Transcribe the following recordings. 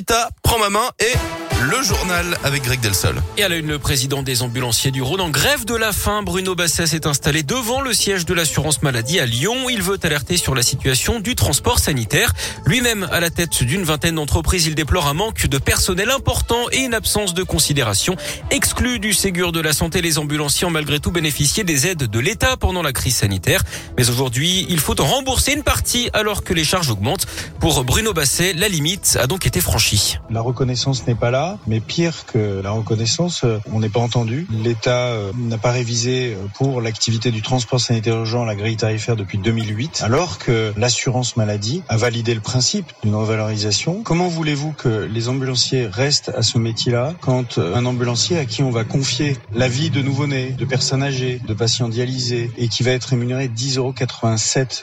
Vita prend ma main et le journal avec Greg Delsol. Et à la une, le président des ambulanciers du Rhône en grève de la faim, Bruno Basset s'est installé devant le siège de l'assurance maladie à Lyon. Il veut alerter sur la situation du transport sanitaire. Lui-même à la tête d'une vingtaine d'entreprises, il déplore un manque de personnel important et une absence de considération. Exclus du Ségur de la santé, les ambulanciers ont malgré tout bénéficié des aides de l'État pendant la crise sanitaire. Mais aujourd'hui, il faut en rembourser une partie alors que les charges augmentent. Pour Bruno Basset, la limite a donc été franchie. La reconnaissance n'est pas là mais pire que la reconnaissance, euh, on n'est pas entendu. L'État euh, n'a pas révisé euh, pour l'activité du transport sanitaire urgent la grille tarifaire depuis 2008, alors que l'assurance maladie a validé le principe d'une revalorisation. Comment voulez-vous que les ambulanciers restent à ce métier-là quand un ambulancier à qui on va confier la vie de nouveau-nés, de personnes âgées, de patients dialysés et qui va être rémunéré 10,87 euros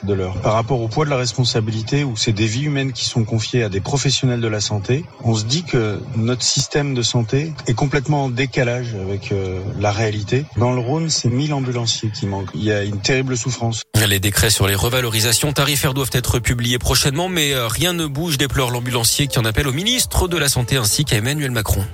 de l'heure? Par rapport au poids de la responsabilité où c'est des vies humaines qui sont confiées à des professionnels de la santé, on se dit que notre système de santé est complètement en décalage avec euh, la réalité. Dans le Rhône, c'est 1000 ambulanciers qui manquent. Il y a une terrible souffrance. Les décrets sur les revalorisations tarifaires doivent être publiés prochainement, mais euh, rien ne bouge, déplore l'ambulancier qui en appelle au ministre de la Santé ainsi qu'à Emmanuel Macron.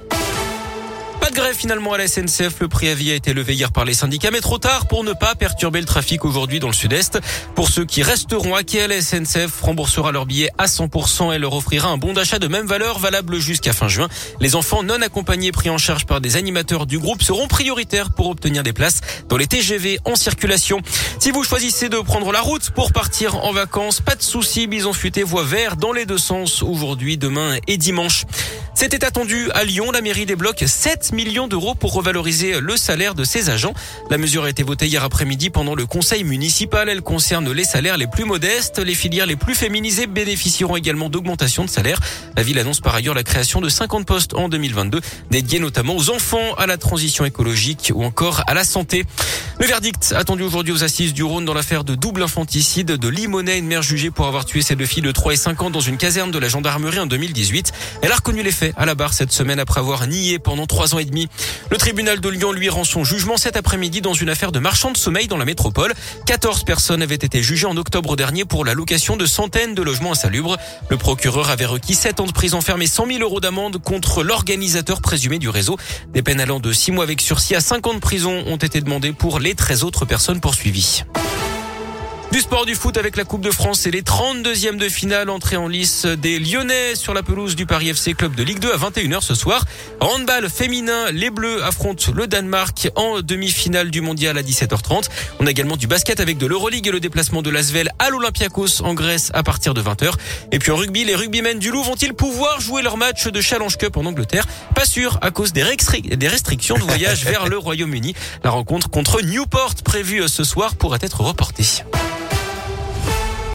De grève finalement à la SNCF. Le préavis a été levé hier par les syndicats, mais trop tard pour ne pas perturber le trafic aujourd'hui dans le sud-est. Pour ceux qui resteront à quai, la SNCF remboursera leur billet à 100% et leur offrira un bon d'achat de même valeur valable jusqu'à fin juin. Les enfants non accompagnés pris en charge par des animateurs du groupe seront prioritaires pour obtenir des places dans les TGV en circulation. Si vous choisissez de prendre la route pour partir en vacances, pas de souci, Bison Futé voie vert dans les deux sens aujourd'hui, demain et dimanche. C'était attendu à Lyon. La mairie débloque 7 millions d'euros pour revaloriser le salaire de ses agents. La mesure a été votée hier après-midi pendant le conseil municipal. Elle concerne les salaires les plus modestes. Les filières les plus féminisées bénéficieront également d'augmentation de salaire. La ville annonce par ailleurs la création de 50 postes en 2022, dédiés notamment aux enfants, à la transition écologique ou encore à la santé. Le verdict attendu aujourd'hui aux assises du Rhône dans l'affaire de double infanticide de Limonnet, une mère jugée pour avoir tué ses deux filles de 3 et 5 ans dans une caserne de la gendarmerie en 2018. Elle a reconnu les faits à la barre cette semaine après avoir nié pendant trois ans et demi. Le tribunal de Lyon lui rend son jugement cet après-midi dans une affaire de marchand de sommeil dans la métropole. 14 personnes avaient été jugées en octobre dernier pour la location de centaines de logements insalubres. Le procureur avait requis 7 ans de prison ferme et 100 000 euros d'amende contre l'organisateur présumé du réseau. Des peines allant de 6 mois avec sursis à 5 ans de prison ont été demandées pour les 13 autres personnes poursuivies. Du sport du foot avec la Coupe de France et les 32e de finale entrée en lice des Lyonnais sur la pelouse du Paris FC Club de Ligue 2 à 21h ce soir. Handball féminin, les Bleus affrontent le Danemark en demi-finale du mondial à 17h30. On a également du basket avec de l'Euroleague et le déplacement de l'Asvel à l'Olympiakos en Grèce à partir de 20h. Et puis en rugby, les rugbymen du Loup vont-ils pouvoir jouer leur match de Challenge Cup en Angleterre? Pas sûr à cause des, restrictions de voyage vers le Royaume-Uni. La rencontre contre Newport prévue ce soir pourrait être reportée.